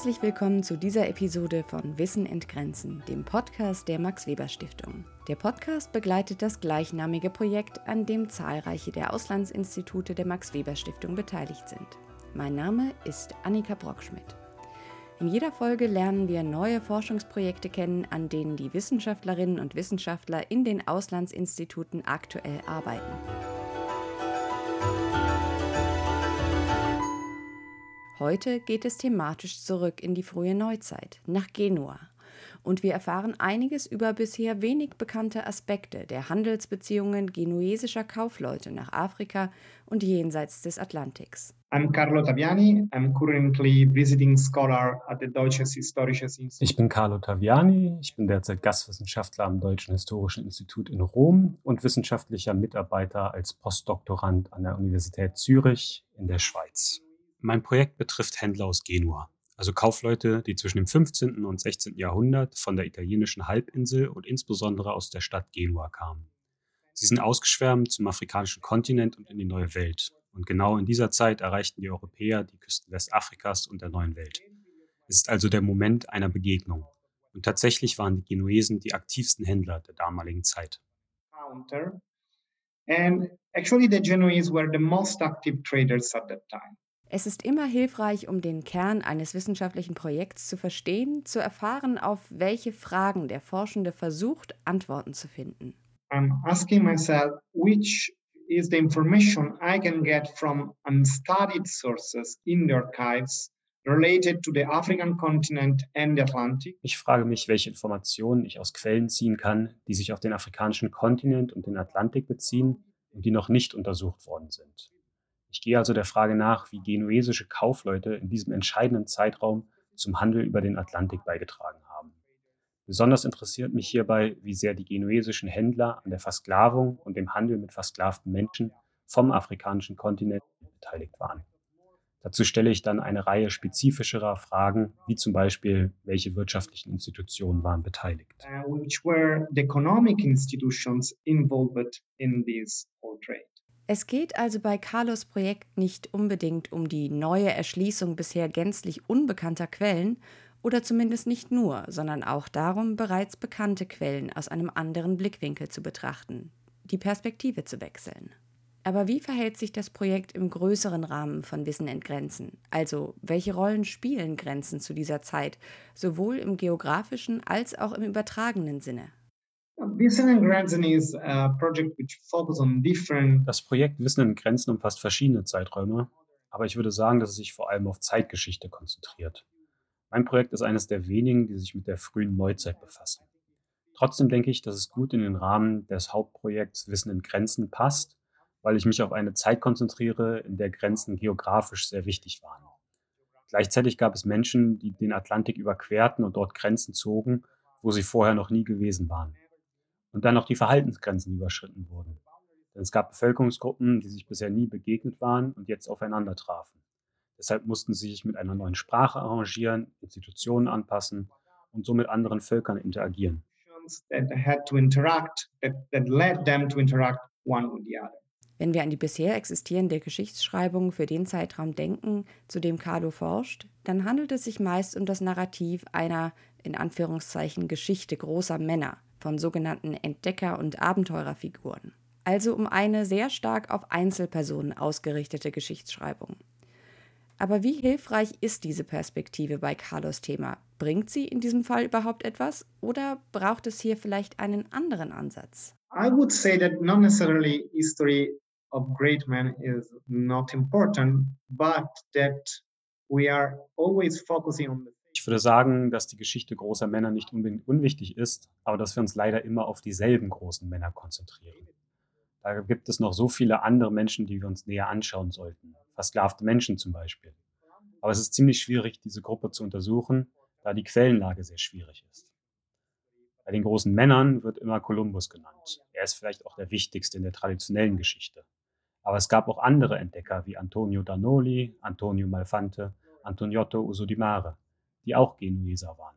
Herzlich willkommen zu dieser Episode von Wissen entgrenzen, dem Podcast der Max Weber Stiftung. Der Podcast begleitet das gleichnamige Projekt, an dem zahlreiche der Auslandsinstitute der Max Weber Stiftung beteiligt sind. Mein Name ist Annika Brockschmidt. In jeder Folge lernen wir neue Forschungsprojekte kennen, an denen die Wissenschaftlerinnen und Wissenschaftler in den Auslandsinstituten aktuell arbeiten. Heute geht es thematisch zurück in die frühe Neuzeit, nach Genua. Und wir erfahren einiges über bisher wenig bekannte Aspekte der Handelsbeziehungen genuesischer Kaufleute nach Afrika und jenseits des Atlantiks. I'm Carlo Taviani. I'm currently visiting scholar at the Deutsches Historisches Institut. Ich bin Carlo Taviani. Ich bin derzeit Gastwissenschaftler am Deutschen Historischen Institut in Rom und wissenschaftlicher Mitarbeiter als Postdoktorand an der Universität Zürich in der Schweiz. Mein Projekt betrifft Händler aus Genua, also Kaufleute, die zwischen dem 15. und 16. Jahrhundert von der italienischen Halbinsel und insbesondere aus der Stadt Genua kamen. Sie sind ausgeschwärmt zum afrikanischen Kontinent und in die neue Welt. Und genau in dieser Zeit erreichten die Europäer die Küsten Westafrikas und der neuen Welt. Es ist also der Moment einer Begegnung. Und tatsächlich waren die Genuesen die aktivsten Händler der damaligen Zeit. And actually the Genoese were the most active traders at that time. Es ist immer hilfreich, um den Kern eines wissenschaftlichen Projekts zu verstehen, zu erfahren, auf welche Fragen der Forschende versucht, Antworten zu finden. I'm asking myself which is the information I can get from unstudied sources in the archives related to the African continent and the Atlantic. Ich frage mich, welche Informationen ich aus Quellen ziehen kann, die sich auf den afrikanischen Kontinent und den Atlantik beziehen und die noch nicht untersucht worden sind. Ich gehe also der Frage nach, wie genuesische Kaufleute in diesem entscheidenden Zeitraum zum Handel über den Atlantik beigetragen haben. Besonders interessiert mich hierbei, wie sehr die genuesischen Händler an der Versklavung und dem Handel mit versklavten Menschen vom afrikanischen Kontinent beteiligt waren. Dazu stelle ich dann eine Reihe spezifischerer Fragen, wie zum Beispiel, welche wirtschaftlichen Institutionen waren beteiligt. Uh, which were the economic institutions involved in this whole trade. Es geht also bei Carlos Projekt nicht unbedingt um die neue Erschließung bisher gänzlich unbekannter Quellen oder zumindest nicht nur, sondern auch darum, bereits bekannte Quellen aus einem anderen Blickwinkel zu betrachten, die Perspektive zu wechseln. Aber wie verhält sich das Projekt im größeren Rahmen von Wissen entgrenzen? Also, welche Rollen spielen Grenzen zu dieser Zeit, sowohl im geografischen als auch im übertragenen Sinne? Das Projekt Wissen in Grenzen umfasst verschiedene Zeiträume, aber ich würde sagen, dass es sich vor allem auf Zeitgeschichte konzentriert. Mein Projekt ist eines der wenigen, die sich mit der frühen Neuzeit befassen. Trotzdem denke ich, dass es gut in den Rahmen des Hauptprojekts Wissen in Grenzen passt, weil ich mich auf eine Zeit konzentriere, in der Grenzen geografisch sehr wichtig waren. Gleichzeitig gab es Menschen, die den Atlantik überquerten und dort Grenzen zogen, wo sie vorher noch nie gewesen waren und dann noch die Verhaltensgrenzen überschritten wurden. Denn es gab Bevölkerungsgruppen, die sich bisher nie begegnet waren und jetzt aufeinander trafen. Deshalb mussten sie sich mit einer neuen Sprache arrangieren, Institutionen anpassen und so mit anderen Völkern interagieren. Wenn wir an die bisher existierende Geschichtsschreibung für den Zeitraum denken, zu dem Carlo forscht, dann handelt es sich meist um das Narrativ einer, in Anführungszeichen, Geschichte großer Männer, von sogenannten Entdecker- und Abenteurerfiguren. Also um eine sehr stark auf Einzelpersonen ausgerichtete Geschichtsschreibung. Aber wie hilfreich ist diese Perspektive bei Carlos Thema? Bringt sie in diesem Fall überhaupt etwas oder braucht es hier vielleicht einen anderen Ansatz? I would say that not necessarily history of great men is not important, but that we are always focusing on the ich würde sagen, dass die Geschichte großer Männer nicht unbedingt unwichtig ist, aber dass wir uns leider immer auf dieselben großen Männer konzentrieren. Da gibt es noch so viele andere Menschen, die wir uns näher anschauen sollten. Versklavte Menschen zum Beispiel. Aber es ist ziemlich schwierig, diese Gruppe zu untersuchen, da die Quellenlage sehr schwierig ist. Bei den großen Männern wird immer Kolumbus genannt. Er ist vielleicht auch der wichtigste in der traditionellen Geschichte. Aber es gab auch andere Entdecker wie Antonio Danoli, Antonio Malfante, Antoniotto Usodimare die auch Genueser waren.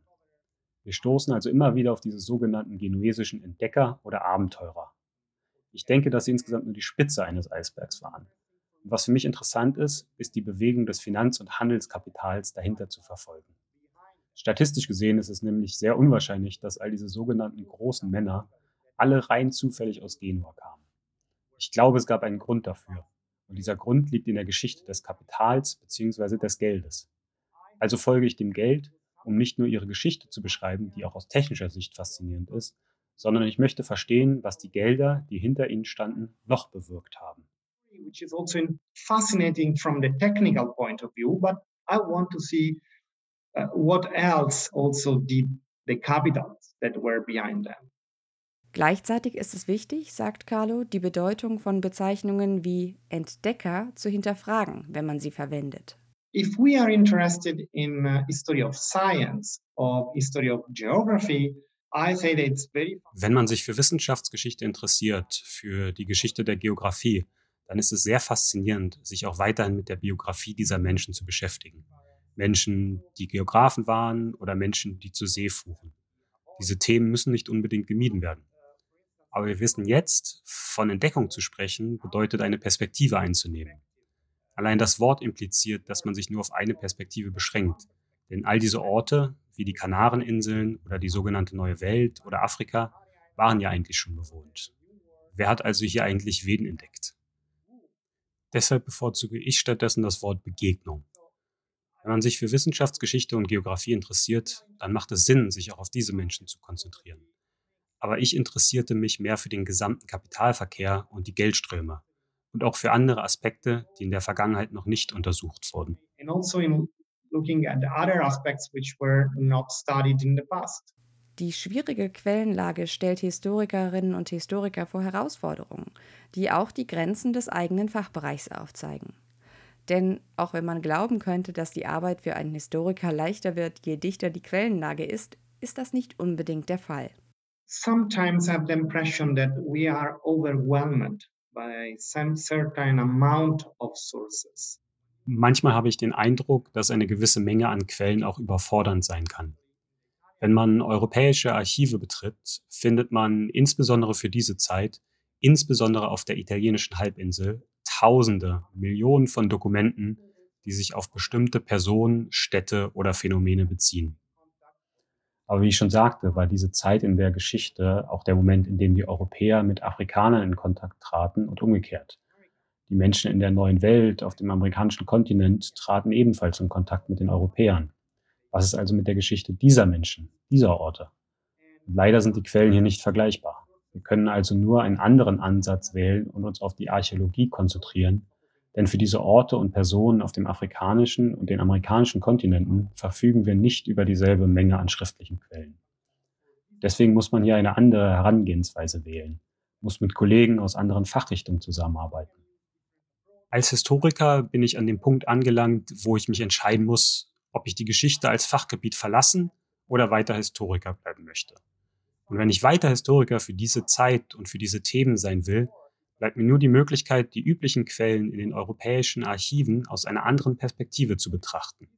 Wir stoßen also immer wieder auf diese sogenannten genuesischen Entdecker oder Abenteurer. Ich denke, dass sie insgesamt nur die Spitze eines Eisbergs waren. Und was für mich interessant ist, ist die Bewegung des Finanz- und Handelskapitals dahinter zu verfolgen. Statistisch gesehen ist es nämlich sehr unwahrscheinlich, dass all diese sogenannten großen Männer alle rein zufällig aus Genua kamen. Ich glaube, es gab einen Grund dafür. Und dieser Grund liegt in der Geschichte des Kapitals bzw. des Geldes. Also folge ich dem Geld, um nicht nur ihre Geschichte zu beschreiben, die auch aus technischer Sicht faszinierend ist, sondern ich möchte verstehen, was die Gelder, die hinter ihnen standen, noch bewirkt haben. Which is also fascinating from the technical point of view, but I want to see uh, what else also did the capitals that were behind them. Gleichzeitig ist es wichtig, sagt Carlo, die Bedeutung von Bezeichnungen wie Entdecker zu hinterfragen, wenn man sie verwendet. If we are interested in uh, history of science, of history of geography, wenn man sich für Wissenschaftsgeschichte interessiert, für die Geschichte der Geografie, dann ist es sehr faszinierend, sich auch weiterhin mit der Biografie dieser Menschen zu beschäftigen. Menschen, die Geografen waren oder Menschen, die zur See fuhren. Diese Themen müssen nicht unbedingt gemieden werden. Aber wir wissen jetzt, von Entdeckung zu sprechen, bedeutet eine Perspektive einzunehmen. Allein das Wort impliziert, dass man sich nur auf eine Perspektive beschränkt. Denn all diese Orte, wie die Kanareninseln oder die sogenannte Neue Welt oder Afrika, waren ja eigentlich schon bewohnt. Wer hat also hier eigentlich wen entdeckt? Deshalb bevorzuge ich stattdessen das Wort Begegnung. Wenn man sich für Wissenschaftsgeschichte und Geografie interessiert, dann macht es Sinn, sich auch auf diese Menschen zu konzentrieren. Aber ich interessierte mich mehr für den gesamten Kapitalverkehr und die Geldströme und auch für andere Aspekte, die in der Vergangenheit noch nicht untersucht wurden. And also in looking at other aspects which were not studied in the past. Die schwierige Quellenlage stellt Historikerinnen und Historiker vor Herausforderungen, die auch die Grenzen des eigenen Fachbereichs aufzeigen. Denn auch wenn man glauben könnte, dass die Arbeit für einen Historiker leichter wird, je dichter die Quellenlage ist, ist das nicht unbedingt der Fall. Sometimes I have the impression that we are overwhelmed by some certain amount of sources. Manchmal habe ich den Eindruck, dass eine gewisse Menge an Quellen auch überfordernd sein kann. Wenn man europäische Archive betritt, findet man insbesondere für diese Zeit, insbesondere auf der italienischen Halbinsel, Tausende, Millionen von Dokumenten, die sich auf bestimmte Personen, Städte oder Phänomene beziehen. Aber wie ich schon sagte, war diese Zeit in der Geschichte auch der Moment, in dem die Europäer mit Afrikanern in Kontakt traten und umgekehrt. Die Menschen in der neuen Welt auf dem amerikanischen Kontinent traten ebenfalls in Kontakt mit den Europäern. Was ist also mit der Geschichte dieser Menschen, dieser Orte? Und leider sind die Quellen hier nicht vergleichbar. Wir können also nur einen anderen Ansatz wählen und uns auf die Archäologie konzentrieren, denn für diese Orte und Personen auf dem afrikanischen und den amerikanischen Kontinenten verfügen wir nicht über dieselbe Menge an schriftlichen Quellen. Deswegen muss man hier eine andere Herangehensweise wählen, muss mit Kollegen aus anderen Fachrichtungen zusammenarbeiten. Als Historiker bin ich an dem Punkt angelangt, wo ich mich entscheiden muss, ob ich die Geschichte als Fachgebiet verlassen oder weiter Historiker bleiben möchte. Und wenn ich weiter Historiker für diese Zeit und für diese Themen sein will, bleibt mir nur die Möglichkeit, die üblichen Quellen in den europäischen Archiven aus einer anderen Perspektive zu betrachten.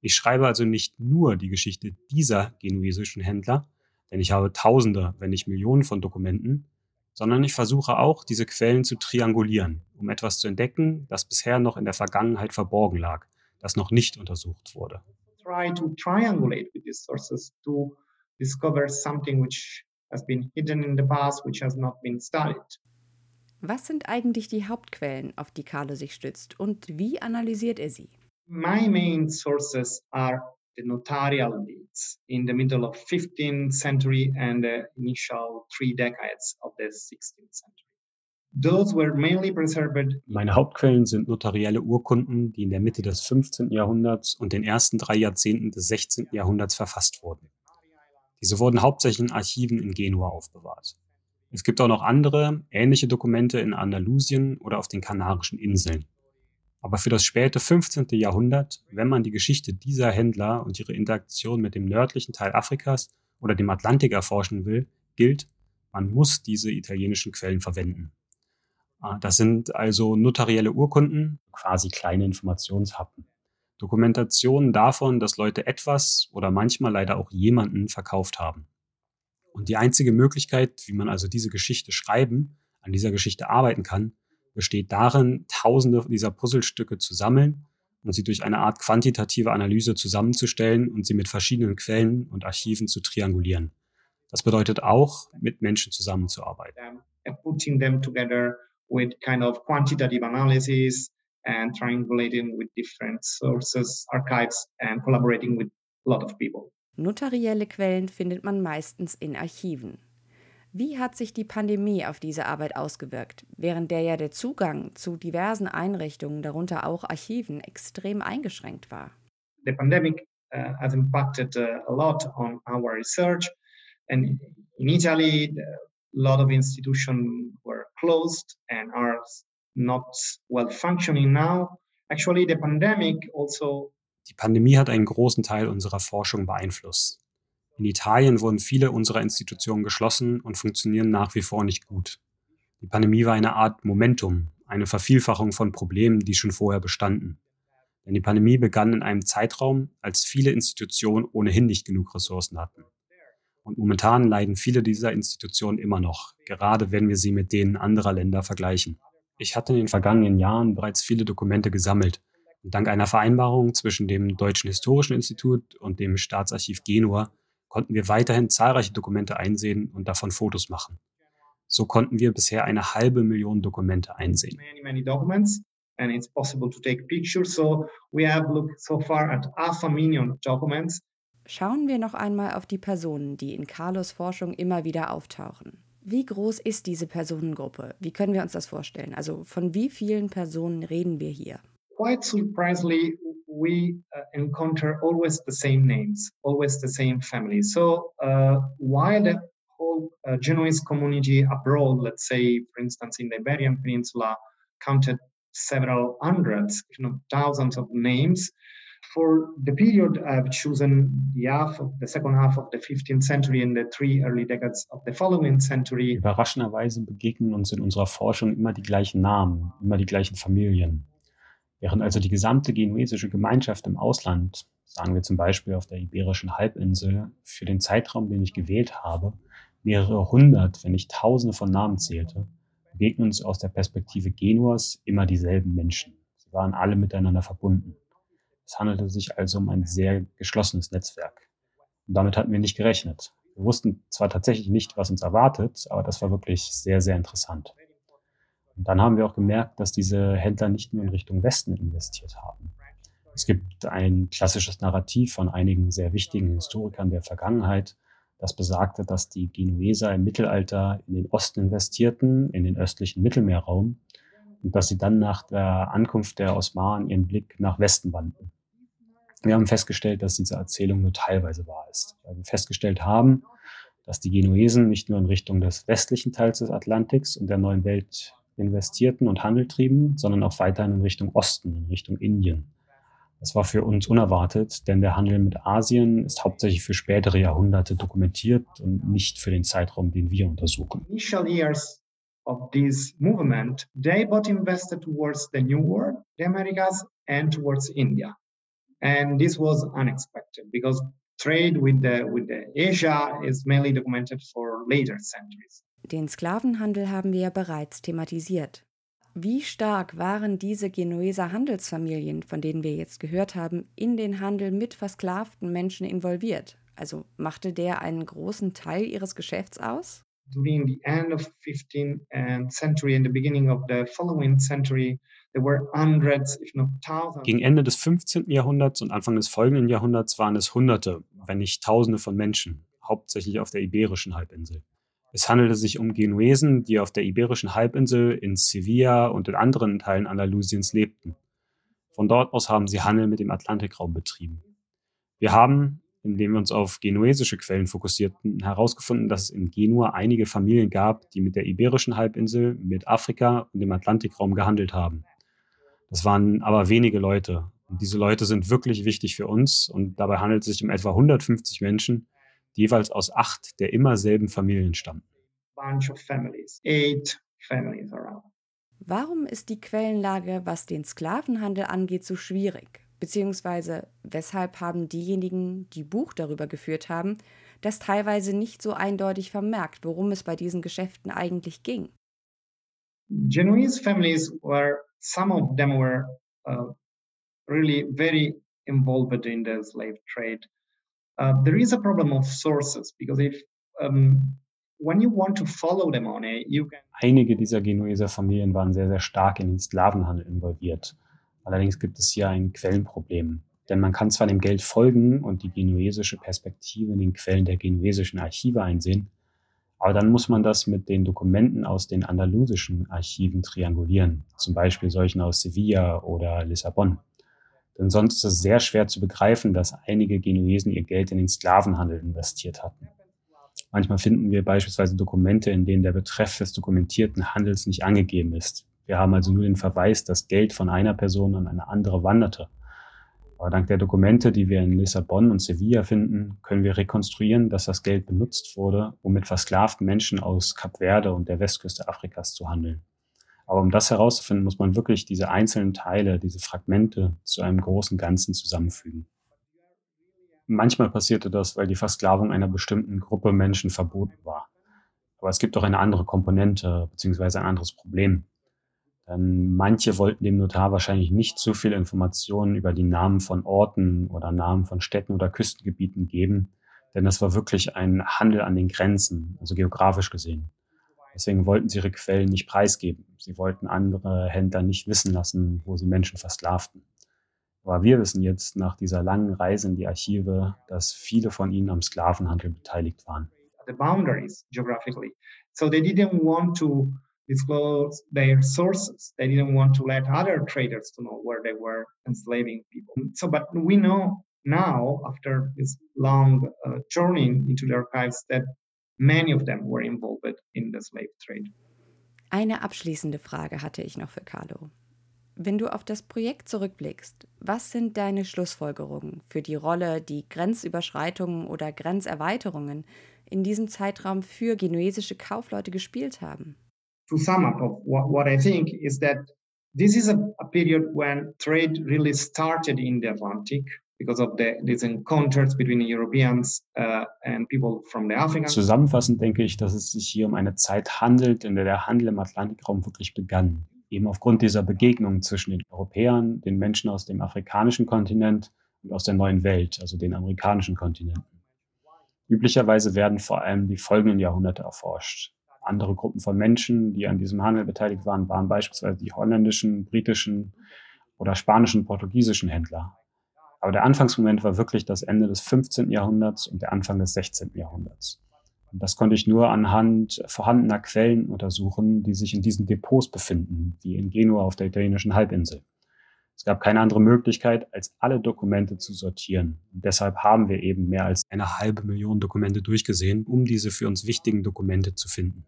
Ich schreibe also nicht nur die Geschichte dieser genuesischen Händler, denn ich habe Tausende, wenn nicht Millionen von Dokumenten, sondern ich versuche auch, diese Quellen zu triangulieren, um etwas zu entdecken, das bisher noch in der Vergangenheit verborgen lag, das noch nicht untersucht wurde. Try to triangulate with these sources to discover something which has been hidden in the past, which has not been studied. Was sind eigentlich die Hauptquellen, auf die Carlo sich stützt und wie analysiert er sie? My main sources are the notarial deeds in the middle of 15th century and the initial three decades of the 16th century. Those were mainly preserved. Meine Hauptquellen sind notarielle Urkunden, die in der Mitte des 15. Jahrhunderts und den ersten drei Jahrzehnten des 16. Jahrhunderts verfasst wurden. Diese wurden hauptsächlich in Archiven in Genua aufbewahrt. Es gibt auch noch andere, ähnliche Dokumente in Andalusien oder auf den Kanarischen Inseln. Aber für das späte 15. Jahrhundert, wenn man die Geschichte dieser Händler und ihre Interaktion mit dem nördlichen Teil Afrikas oder dem Atlantik erforschen will, gilt, man muss diese italienischen Quellen verwenden. Ah, das sind also notarielle Urkunden, quasi kleine Informationshappen. Dokumentationen davon, dass Leute etwas oder manchmal leider auch jemanden verkauft haben. Und die einzige Möglichkeit, wie man also diese Geschichte schreiben, an dieser Geschichte arbeiten kann, besteht darin, tausende dieser Puzzlestücke zu sammeln und sie durch eine Art quantitative Analyse zusammenzustellen und sie mit verschiedenen Quellen und Archiven zu triangulieren. Das bedeutet auch, mit Menschen zusammenzuarbeiten. Analysis and triangulating with different sources, archives and collaborating with a lot of people. Notarielle Quellen findet man meistens in Archiven. Wie hat sich die Pandemie auf diese Arbeit ausgewirkt, während der ja der Zugang zu diversen Einrichtungen, darunter auch Archiven, extrem eingeschränkt war? The pandemic uh, has impacted uh, a lot on our research and in Italy a lot of institutions were closed and are not well functioning now. Actually the pandemic also Die Pandemie hat einen großen Teil unserer Forschung beeinflusst. In Italien wurden viele unserer Institutionen geschlossen und funktionieren nach wie vor nicht gut. Die Pandemie war eine Art Momentum, eine Vervielfachung von Problemen, die schon vorher bestanden. Denn die Pandemie begann in einem Zeitraum, als viele Institutionen ohnehin nicht genug Ressourcen hatten. Und momentan leiden viele dieser Institutionen immer noch, gerade wenn wir sie mit denen anderer Länder vergleichen. Ich hatte in den vergangenen Jahren bereits viele Dokumente gesammelt. Und dank einer Vereinbarung zwischen dem Deutschen Historischen Institut und dem Staatsarchiv Genua konnten wir weiterhin zahlreiche Dokumente einsehen und davon Fotos machen. So konnten wir bisher eine halbe Million Dokumente einsehen. Many, many documents and it's possible to take pictures. So we have looked so far at half a million documents. Schauen wir noch einmal auf die Personen, die in Carlos Forschung immer wieder auftauchen. Wie groß ist diese Personengruppe? Wie können wir uns das vorstellen? Also von wie vielen Personen reden wir hier? Quite surprisingly, we uh, encounter always the same names, always the same families. So uh, while the whole uh, Genoese community abroad, let's say, for instance, in the Iberian Peninsula, counted several hundreds, if not thousands of names, for the period I've chosen the half of the second half of the 15th century and the three early decades of the following century. Überraschenderweise begegnen uns in unserer Forschung immer die gleichen Namen, immer die gleichen Familien. Während also die gesamte genuesische Gemeinschaft im Ausland, sagen wir zum Beispiel auf der Iberischen Halbinsel, für den Zeitraum, den ich gewählt habe, mehrere hundert, wenn nicht tausende von Namen zählte, begegnen uns aus der Perspektive Genuas immer dieselben Menschen. Sie waren alle miteinander verbunden. Es handelte sich also um ein sehr geschlossenes Netzwerk. Und damit hatten wir nicht gerechnet. Wir wussten zwar tatsächlich nicht, was uns erwartet, aber das war wirklich sehr, sehr interessant. Und dann haben wir auch gemerkt, dass diese Händler nicht nur in Richtung Westen investiert haben. Es gibt ein klassisches Narrativ von einigen sehr wichtigen Historikern der Vergangenheit, das besagte, dass die Genueser im Mittelalter in den Osten investierten, in den östlichen Mittelmeerraum, und dass sie dann nach der Ankunft der Osmanen ihren Blick nach Westen wandten. Wir haben festgestellt, dass diese Erzählung nur teilweise wahr ist, weil wir festgestellt haben, dass die Genuesen nicht nur in Richtung des westlichen Teils des Atlantiks und der neuen Welt investierten und Handel trieben, sondern auch weiterhin in Richtung Osten, in Richtung Indien. Das war für uns unerwartet, denn der Handel mit Asien ist hauptsächlich für spätere Jahrhunderte dokumentiert und nicht für den Zeitraum, den wir untersuchen. Initial years of this movement, they both invested towards the New World, the Americas, and towards India. And this was unexpected because trade with the with the Asia is mainly documented for later centuries. Den Sklavenhandel haben wir ja bereits thematisiert. Wie stark waren diese Genueser Handelsfamilien, von denen wir jetzt gehört haben, in den Handel mit versklavten Menschen involviert? Also machte der einen großen Teil ihres Geschäfts aus? During the end of 15th century and the beginning of the following century, there were hundreds, if not thousands. Gegen Ende des 15. Jahrhunderts und Anfang des folgenden Jahrhunderts waren es Hunderte, wenn nicht Tausende von Menschen, hauptsächlich auf der Iberischen Halbinsel. Es handelte sich um Genuesen, die auf der Iberischen Halbinsel, in Sevilla und in anderen Teilen Andalusiens lebten. Von dort aus haben sie Handel mit dem Atlantikraum betrieben. Wir haben, indem wir uns auf genuesische Quellen fokussierten, herausgefunden, dass es in Genua einige Familien gab, die mit der Iberischen Halbinsel, mit Afrika und dem Atlantikraum gehandelt haben. Das waren aber wenige Leute. Und diese Leute sind wirklich wichtig für uns und dabei handelt es sich um etwa 150 Menschen, jeweils aus acht der immer selben Familien stammten. Warum ist die Quellenlage, was den Sklavenhandel angeht, so schwierig? Beziehungsweise weshalb haben diejenigen, die Buch darüber geführt haben, das teilweise nicht so eindeutig vermerkt, worum es bei diesen Geschäften eigentlich ging? Genoese families were, some of them were uh, really very involved in the slave trade. Uh, there is a problem of sources because if um, when you want to follow the money, you can. Einige dieser Genueser Familien waren sehr, sehr stark in den Sklavenhandel involviert. Allerdings gibt es hier ein Quellenproblem. Denn man kann zwar dem Geld folgen und die genuesische Perspektive in den Quellen der genuesischen Archive einsehen, aber dann muss man das mit den Dokumenten aus den andalusischen Archiven triangulieren, zum Beispiel solchen aus Sevilla oder Lissabon. Denn sonst ist es sehr schwer zu begreifen, dass einige Genuesen ihr Geld in den Sklavenhandel investiert hatten. Manchmal finden wir beispielsweise Dokumente, in denen der Betreff des dokumentierten Handels nicht angegeben ist. Wir haben also nur den Verweis, dass Geld von einer Person an eine andere wanderte. Aber dank der Dokumente, die wir in Lissabon und Sevilla finden, können wir rekonstruieren, dass das Geld benutzt wurde, um mit versklavten Menschen aus Kap Verde und der Westküste Afrikas zu handeln. Aber um das herauszufinden, muss man wirklich diese einzelnen Teile, diese Fragmente zu einem großen Ganzen zusammenfügen. Manchmal passierte das, weil die Versklavung einer bestimmten Gruppe Menschen verboten war. Aber es gibt auch eine andere Komponente bzw. ein anderes Problem. Denn manche wollten dem Notar wahrscheinlich nicht zu viel Informationen über die Namen von Orten oder Namen von Städten oder Küstengebieten geben, denn das war wirklich ein Handel an den Grenzen, also geografisch gesehen. Deswegen wollten sie ihre Quellen nicht preisgeben. Sie wollten andere Händler nicht wissen lassen, wo sie Menschen versklavten. Aber wir wissen jetzt nach dieser langen Reise in die Archive, dass viele von ihnen am Sklavenhandel beteiligt waren. The boundaries geographically. So they didn't want to disclose their sources. They didn't want to let other traders to know where they were enslaving people. So, but we know now, after this long uh, journey into the archives, that many of them were involved in the slave trade. Eine abschließende Frage hatte ich noch für Carlo. Wenn du auf das Projekt zurückblickst, was sind deine Schlussfolgerungen für die Rolle, die Grenzüberschreitungen oder Grenzerweiterungen in diesem Zeitraum für genuesische Kaufleute gespielt haben? to sum up of what, what I think is that this is a, a, period when trade really started in the Atlantic because of the, these encounters between Europeans uh, and people from the African. Zusammenfassend denke ich, dass es sich hier um eine Zeit handelt, in der der Handel im Atlantikraum wirklich begann. Eben aufgrund dieser Begegnungen zwischen den Europäern, den Menschen aus dem afrikanischen Kontinent und aus der neuen Welt, also den amerikanischen Kontinenten. Üblicherweise werden vor allem die folgenden Jahrhunderte erforscht andere Gruppen von Menschen, die an diesem Handel beteiligt waren, waren beispielsweise die holländischen, britischen oder spanischen, portugiesischen Händler. Aber der Anfangsmoment war wirklich das Ende des 15. Jahrhunderts und der Anfang des 16. Jahrhunderts. Und das konnte ich nur anhand vorhandener Quellen untersuchen, die sich in diesen Depots befinden, wie in Genua auf der italienischen Halbinsel. Es gab keine andere Möglichkeit, als alle Dokumente zu sortieren. Und deshalb haben wir eben mehr als eine halbe Million Dokumente durchgesehen, um diese für uns wichtigen Dokumente zu finden.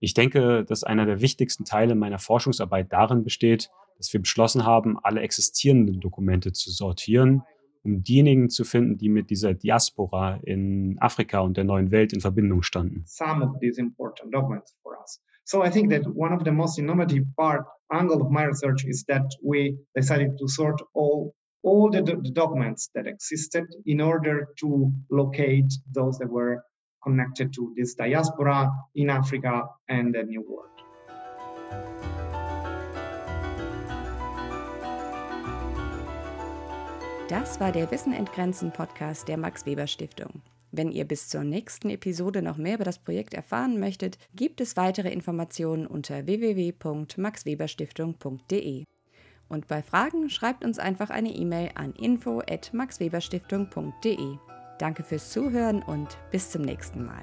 Ich denke, dass einer der wichtigsten Teile meiner Forschungsarbeit darin besteht, dass wir beschlossen haben, alle existierenden Dokumente zu sortieren, um diejenigen zu finden, die mit dieser Diaspora in Afrika und der neuen Welt in Verbindung standen. Some of these important documents for us. So I think that one of the most innovative part angle of my research is that we decided to sort all all the, the documents that existed in order to locate those that were connected to this diaspora in Africa and the New World. Das war der Wissen entgrenzen Podcast der Max Weber Stiftung. Wenn ihr bis zur nächsten Episode noch mehr über das Projekt erfahren möchtet, gibt es weitere Informationen unter www.maxweberstiftung.de. Und bei Fragen schreibt uns einfach eine E-Mail an info@maxweberstiftung.de. Danke fürs Zuhören und bis zum nächsten Mal.